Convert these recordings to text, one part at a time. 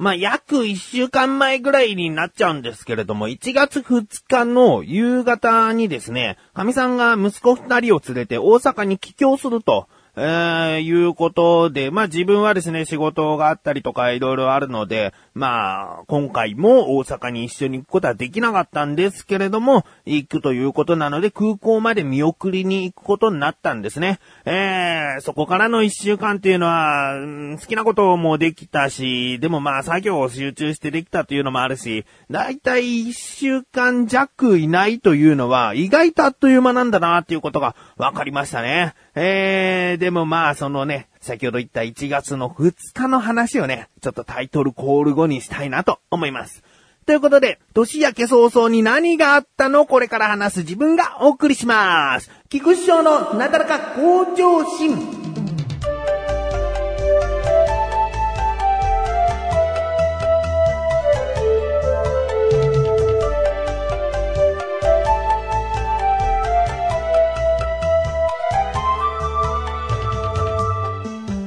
まあ、約1週間前ぐらいになっちゃうんですけれども、1月2日の夕方にですね、神さんが息子2人を連れて大阪に帰郷すると、えー、いうことで、まあ自分はですね、仕事があったりとかいろいろあるので、まあ、今回も大阪に一緒に行くことはできなかったんですけれども、行くということなので空港まで見送りに行くことになったんですね。えー、そこからの一週間っていうのは、好きなこともできたし、でもまあ作業を集中してできたというのもあるし、だいたい一週間弱いないというのは、意外とあっという間なんだなっていうことが分かりましたね。えー、でもまあ、そのね、先ほど言った1月の2日の話をね、ちょっとタイトルコール後にしたいなと思います。ということで、年明け早々に何があったの？これから話す自分がお送りします。菊師匠のなだらか向上心。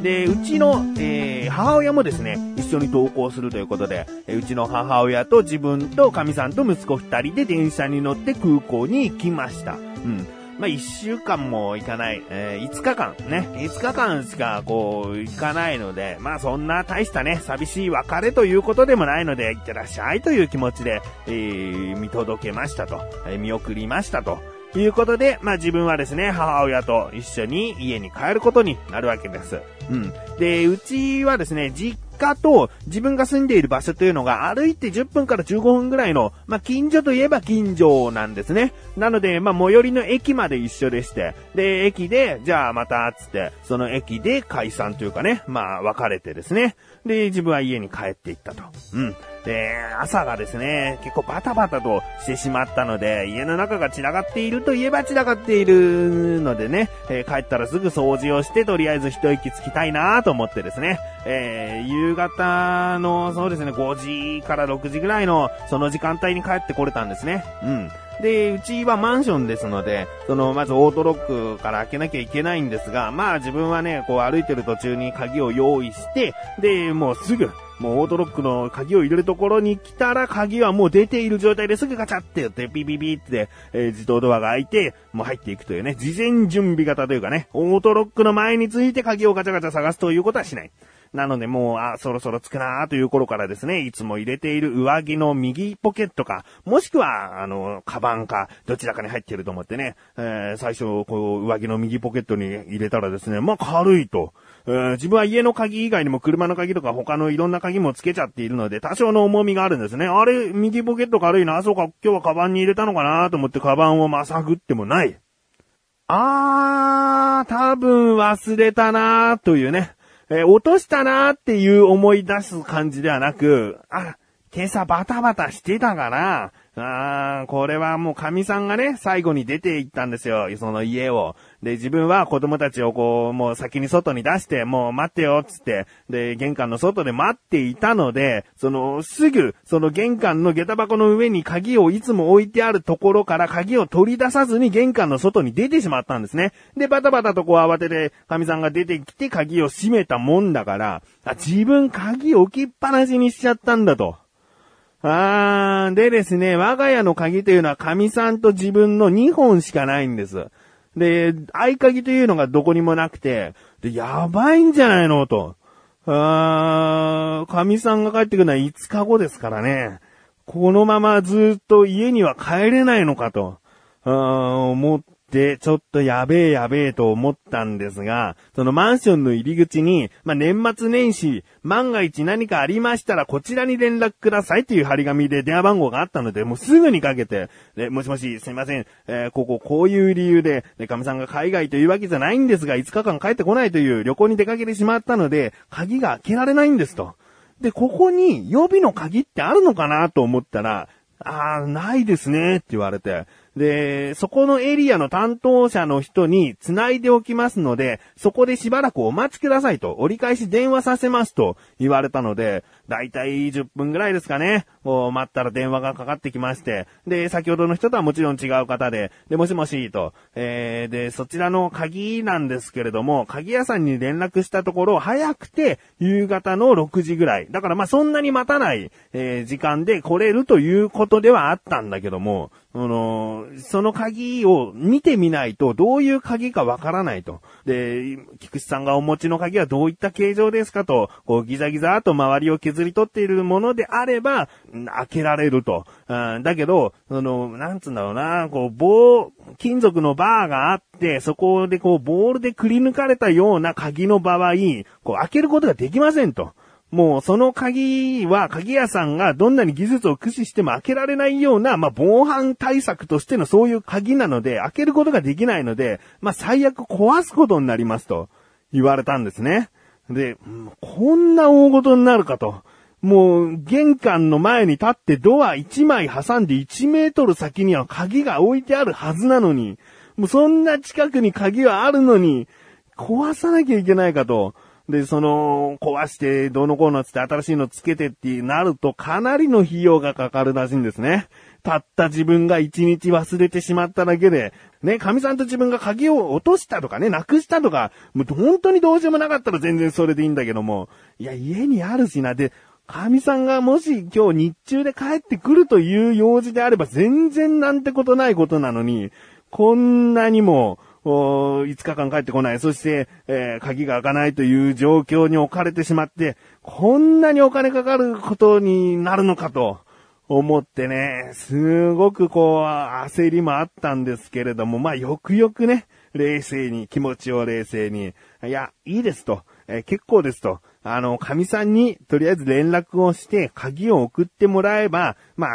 で、うちの、えー、母親もですね、一緒に登校するということで、えうちの母親と自分と神さんと息子二人で電車に乗って空港に行きました。うん。まあ、一週間も行かない、えー、5日間ね、5日間しかこう、行かないので、まあそんな大したね、寂しい別れということでもないので、行ってらっしゃいという気持ちで、えー、見届けましたと、えー、見送りましたと。いうことで、まあ自分はですね、母親と一緒に家に帰ることになるわけです。うん。で、うちはですね、実家と自分が住んでいる場所というのが歩いて10分から15分ぐらいの、まあ、近所といえば近所なんですね。なので、まあ、最寄りの駅まで一緒でして、で、駅で、じゃあまた、つって、その駅で解散というかね、まあ、別れてですね。で、自分は家に帰っていったと。うん。で、朝がですね、結構バタバタとしてしまったので、家の中が散らがっているといえば散らがっているのでね、えー、帰ったらすぐ掃除をして、とりあえず一息つきたいなと思ってですね、えー、夕方の、そうですね、5時から6時ぐらいの、その時間帯に帰ってこれたんですね。うん。で、うちはマンションですので、その、まずオートロックから開けなきゃいけないんですが、まあ自分はね、こう歩いてる途中に鍵を用意して、で、もうすぐ、もうオートロックの鍵を入れるところに来たら鍵はもう出ている状態ですぐガチャってやってピピピって、えー、自動ドアが開いて、もう入っていくというね、事前準備型というかね、オートロックの前について鍵をガチャガチャ探すということはしない。なのでもう、あ、そろそろ着くなーという頃からですね、いつも入れている上着の右ポケットか、もしくは、あの、カバンか、どちらかに入ってると思ってね、えー、最初、こう、上着の右ポケットに入れたらですね、まあ、軽いと。えー、自分は家の鍵以外にも車の鍵とか他のいろんな鍵もつけちゃっているので、多少の重みがあるんですね。あれ、右ポケット軽いな、そうか、今日はカバンに入れたのかなと思ってカバンをまさぐってもない。あー、多分忘れたなーというね。えー、落としたなーっていう思い出す感じではなく、あ、今朝バタバタしてたからあー、これはもう神さんがね、最後に出て行ったんですよ、その家を。で、自分は子供たちをこう、もう先に外に出して、もう待ってよ、つって、で、玄関の外で待っていたので、その、すぐ、その玄関の下駄箱の上に鍵をいつも置いてあるところから鍵を取り出さずに玄関の外に出てしまったんですね。で、バタバタとこう慌てて、神さんが出てきて鍵を閉めたもんだから、あ、自分鍵置きっぱなしにしちゃったんだと。あー、でですね、我が家の鍵というのは神さんと自分の2本しかないんです。で、合鍵というのがどこにもなくて、で、やばいんじゃないの？と。あー、神さんが帰ってくるのは5日後ですからね。このままずっと家には帰れないのかと。あー思っで、ちょっとやべえやべえと思ったんですが、そのマンションの入り口に、まあ、年末年始、万が一何かありましたらこちらに連絡くださいっていう張り紙で電話番号があったので、もうすぐにかけて、で、もしもし、すいません、えー、こここういう理由で、で、神さんが海外というわけじゃないんですが、5日間帰ってこないという旅行に出かけてしまったので、鍵が開けられないんですと。で、ここに予備の鍵ってあるのかなと思ったら、ああ、ないですねって言われて。で、そこのエリアの担当者の人に繋いでおきますので、そこでしばらくお待ちくださいと、折り返し電話させますと言われたので、だいたい10分ぐらいですかね。こう待ったら電話がかかってきまして、で、先ほどの人とはもちろん違う方で、で、もしもしと、えー、で、そちらの鍵なんですけれども、鍵屋さんに連絡したところ、早くて夕方の6時ぐらい。だからまあそんなに待たない、えー、時間で来れるということではあったんだけども、あの、その鍵を見てみないとどういう鍵かわからないと。で、菊池さんがお持ちの鍵はどういった形状ですかと、こうギザギザと周りを削り取っているものであれば、開けられると。うん、だけど、その、なんつうんだろうな、こう棒、金属のバーがあって、そこでこうボールでくり抜かれたような鍵の場合、こう開けることができませんと。もうその鍵は鍵屋さんがどんなに技術を駆使しても開けられないような、まあ、防犯対策としてのそういう鍵なので、開けることができないので、まあ、最悪壊すことになりますと言われたんですね。で、こんな大事になるかと。もう、玄関の前に立ってドア1枚挟んで1メートル先には鍵が置いてあるはずなのに、もうそんな近くに鍵はあるのに、壊さなきゃいけないかと。で、その、壊して、どうのこうのつって新しいのつけてってなると、かなりの費用がかかるらしいんですね。たった自分が一日忘れてしまっただけで、ね、神さんと自分が鍵を落としたとかね、なくしたとか、もう本当にどうしようもなかったら全然それでいいんだけども、いや、家にあるしな、で、神さんがもし今日日中で帰ってくるという用事であれば全然なんてことないことなのに、こんなにも、5日間帰ってこない。そして、えー、鍵が開かないという状況に置かれてしまって、こんなにお金かかることになるのかと思ってね、すごくこう、焦りもあったんですけれども、まあ、よくよくね、冷静に、気持ちを冷静に、いや、いいですと、えー、結構ですと、あの、神さんにとりあえず連絡をして鍵を送ってもらえば、ま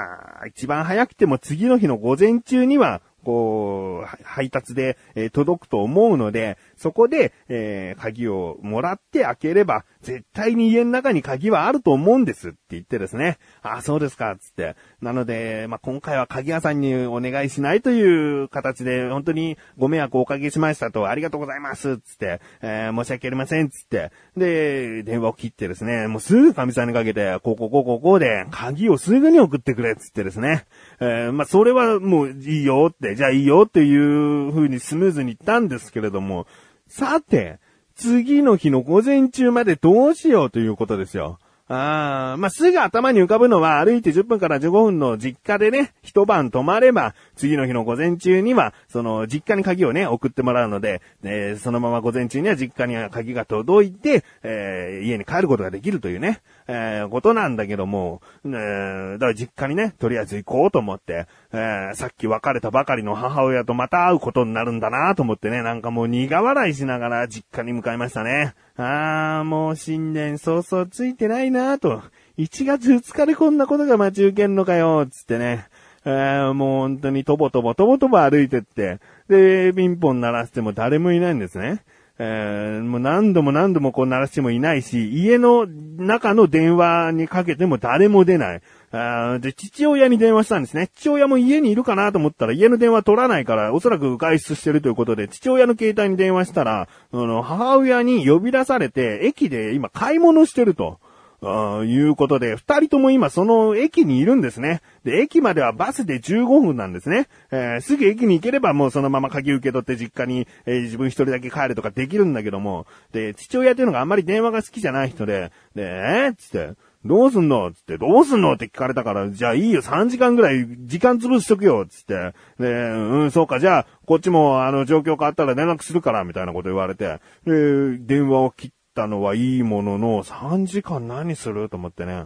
あ、一番早くても次の日の午前中にはこう、配達で、え、届くと思うので、そこで、えー、鍵をもらって開ければ、絶対に家の中に鍵はあると思うんです。って言ってですね。あ、そうですか、つって。なので、まあ、今回は鍵屋さんにお願いしないという形で、本当にご迷惑をおかけしましたと、ありがとうございます、つって、えー、申し訳ありません、つって。で、電話を切ってですね、もうすぐ神さんにかけて、こうこうこうこうこうで、鍵をすぐに送ってくれ、つってですね。えー、まあ、それはもういいよって、じゃあいいよっていう風にスムーズに言ったんですけれども、さて、次の日の午前中までどうしようということですよ。ああ、まあ、すぐ頭に浮かぶのは歩いて10分から15分の実家でね、一晩泊まれば、次の日の午前中には、その実家に鍵をね、送ってもらうので、えー、そのまま午前中には実家に鍵が届いて、えー、家に帰ることができるというね、えー、ことなんだけども、えー、だから実家にね、とりあえず行こうと思って、えー、さっき別れたばかりの母親とまた会うことになるんだなと思ってね、なんかもう苦笑いしながら実家に向かいましたね。ああ、もう新年早々ついてないなと。1月2日でこんなことが待ち受けんのかよ、つってね。えー、もう本当にとぼとぼとぼとぼ歩いてって、で、ピンポン鳴らしても誰もいないんですね。えー、もう何度も何度もこう鳴らしてもいないし、家の中の電話にかけても誰も出ない。あで、父親に電話したんですね。父親も家にいるかなと思ったら家の電話取らないから、おそらく外出してるということで、父親の携帯に電話したら、あの、母親に呼び出されて、駅で今買い物してると。あいうことで、二人とも今その駅にいるんですね。で、駅まではバスで15分なんですね。えー、すぐ駅に行ければもうそのまま鍵受け取って実家に、えー、自分一人だけ帰るとかできるんだけども、で、父親っていうのがあんまり電話が好きじゃない人で、で、えー、つって、どうすんの？つって、どうすんの？って聞かれたから、じゃあいいよ、3時間ぐらい時間潰しとくよ、つって。で、うん、そうか、じゃあ、こっちも、あの、状況変わったら連絡するから、みたいなこと言われて、で、電話を切ったのはいいものの、3時間何すると思ってね。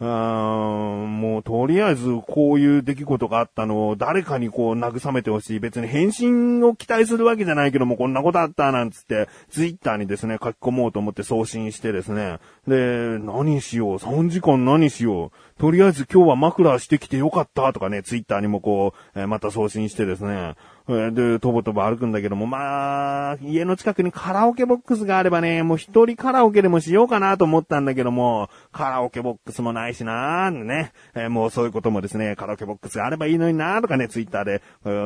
うーん、もうとりあえずこういう出来事があったのを誰かにこう慰めてほしい。別に返信を期待するわけじゃないけどもこんなことあったなんつって、ツイッターにですね、書き込もうと思って送信してですね。で、何しよう ?3 時間何しよう？とりあえず今日は枕してきてよかったとかね、ツイッターにもこう、えー、また送信してですね。で、とぼとぼ歩くんだけども、まあ、家の近くにカラオケボックスがあればね、もう一人カラオケでもしようかなと思ったんだけども、カラオケボックスもないしなーね、えー、もうそういうこともですね、カラオケボックスがあればいいのになーとかね、ツイッターで、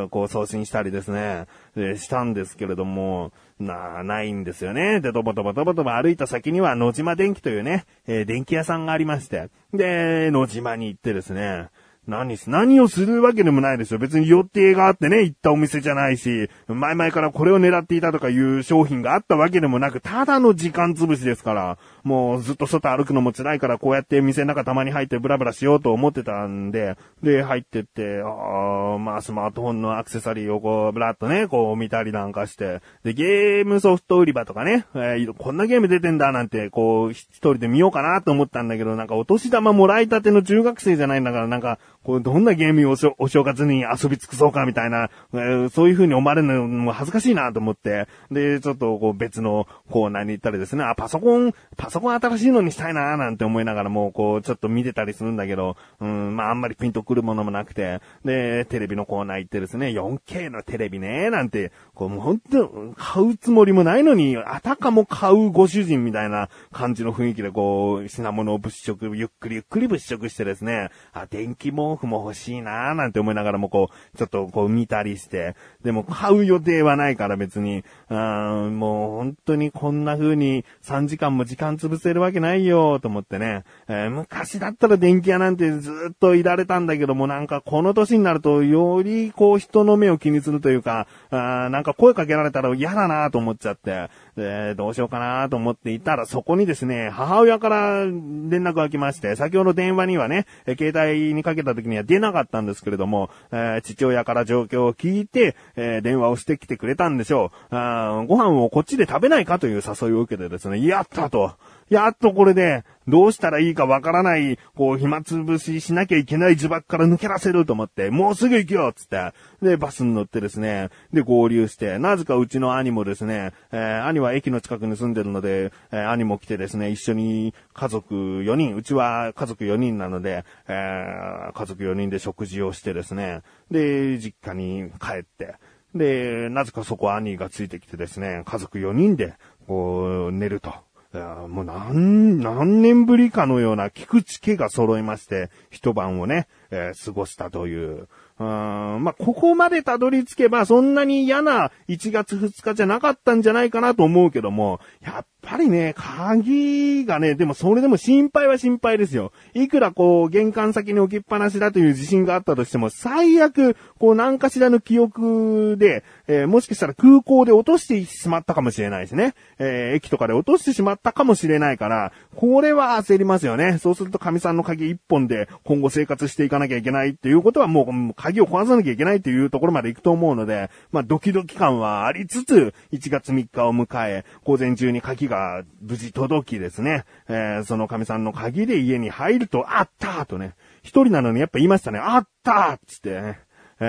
こう送信したりですね、えしたんですけれども、な、ないんですよね。で、とぼとぼとぼとぼ歩いた先には野島電機というね、えー、電気屋さんがありまして、で、野島に行ってですね、何す、何をするわけでもないですよ。別に予定があってね、行ったお店じゃないし、前々からこれを狙っていたとかいう商品があったわけでもなく、ただの時間潰しですから、もうずっと外歩くのも辛いから、こうやって店の中たまに入ってブラブラしようと思ってたんで、で、入ってって、ああまあ、スマートフォンのアクセサリーをこう、ブラッとね、こう見たりなんかして、で、ゲームソフト売り場とかね、えー、こんなゲーム出てんだなんて、こう、一人で見ようかなと思ったんだけど、なんかお年玉もらいたての中学生じゃないんだから、なんか、こう、どんなゲームをお正月に遊び尽くそうかみたいな、えー、そういう風に思われるのも恥ずかしいなと思って、で、ちょっとこう別のコーナーに行ったりですね、あ、パソコン、パソコン新しいのにしたいななんて思いながらも、こう、ちょっと見てたりするんだけど、うん、まああんまりピンとくるものもなくて、で、テレビのコーナー行ってですね、4K のテレビね、なんて、こう、もう本当買うつもりもないのに、あたかも買うご主人みたいな感じの雰囲気でこう、品物を物色、ゆっくりゆっくり物色してですね、あ、電気毛布も欲しいなーなんて思いながらもこう、ちょっとこう見たりして、でも買う予定はないから別に、うん、もう本当にこんな風に3時間も時間潰せるわけないよと思ってね、えー、昔だったら電気屋なんてずっといられたんだけどもなんかこの年になるとよりこう人の目を気にするというか、あなんか声かけられたら嫌だなと思っちゃって、で、どうしようかなと思っていたら、そこにですね、母親から連絡が来まして、先ほど電話にはね、携帯にかけた時には出なかったんですけれども、えー、父親から状況を聞いて、えー、電話をしてきてくれたんでしょう。あご飯をこっちで食べないかという誘いを受けてですね、やったと。やっとこれで、どうしたらいいかわからない、こう、暇つぶししなきゃいけない呪縛から抜け出せると思って、もうすぐ行くよつって、で、バスに乗ってですね、で、合流して、なぜかうちの兄もですね、えー、兄は駅の近くに住んでるので、えー、兄も来てですね、一緒に家族4人、うちは家族4人なので、えー、家族4人で食事をしてですね、で、実家に帰って、で、なぜかそこ兄がついてきてですね、家族4人で、こう、寝ると。もう何、何年ぶりかのような菊池家が揃いまして、一晩をね、えー、過ごしたという、うん、まあ、ここまでたどり着けばそんなに嫌な1月2日じゃなかったんじゃないかなと思うけども、やっぱりね、鍵がね、でもそれでも心配は心配ですよ。いくらこう、玄関先に置きっぱなしだという自信があったとしても、最悪、こう何かしらの記憶で、えー、もしかしたら空港で落としてしまったかもしれないですね。えー、駅とかで落としてしまったかもしれないから、これは焦りますよね。そうすると神さんの鍵一本で今後生活していかなきゃいけないっていうことはもう、鍵を壊さなきゃいけないっていうところまで行くと思うので、まあドキドキ感はありつつ、1月3日を迎え、午前中に鍵が無事届きですね、えー、その神さんの鍵で家に入ると、あったとね、一人なのにやっぱ言いましたね、あったっつって。ね、え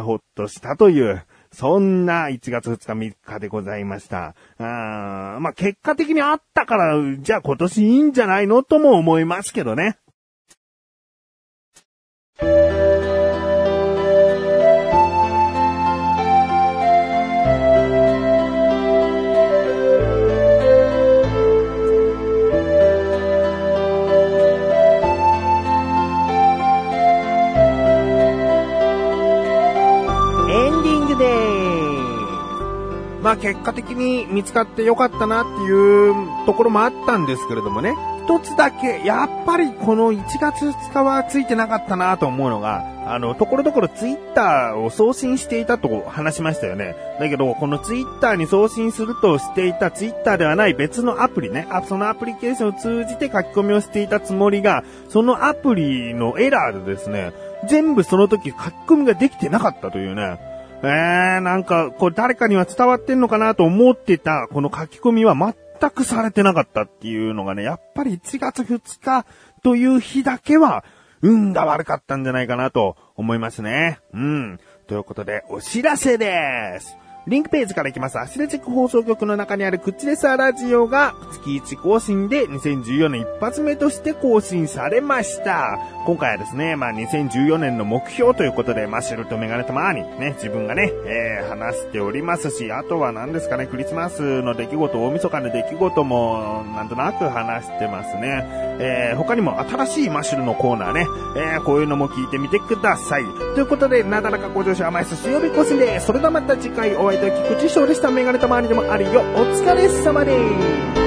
ー、ほっとしたという、そんな1月2日3日でございました。あまあ、結果的にあったから、じゃあ今年いいんじゃないの？とも思いますけどね。まあ結果的に見つかってよかったなっていうところもあったんですけれどもね、一つだけ、やっぱりこの1月2日はついてなかったなと思うのが、あの、ところどころツイッターを送信していたと話しましたよね。だけど、このツイッターに送信するとしていたツイッターではない別のアプリね、あそのアプリケーションを通じて書き込みをしていたつもりが、そのアプリのエラーでですね、全部その時書き込みができてなかったというね。えー、なんか、これ誰かには伝わってんのかなと思ってた、この書き込みは全くされてなかったっていうのがね、やっぱり1月2日という日だけは、運が悪かったんじゃないかなと思いますね。うん。ということで、お知らせです。リンクページから行きます。アスレチック放送局の中にあるクッチレスアラジオが月1更新で2014年一発目として更新されました。今回はですね、まあ2014年の目標ということで、マッシュルとメガネとマーにね、自分がね、えー、話しておりますし、あとは何ですかね、クリスマスの出来事、大晦日の出来事も、なんとなく話してますね。えー、他にも新しいマッシュルのコーナーね、えー、こういうのも聞いてみてください。ということで、なだらか向上心甘い水曜日更新で。それではまた次回お会い相手は菊池翔でした。メガネたまわりでもあるよ。お疲れ様です。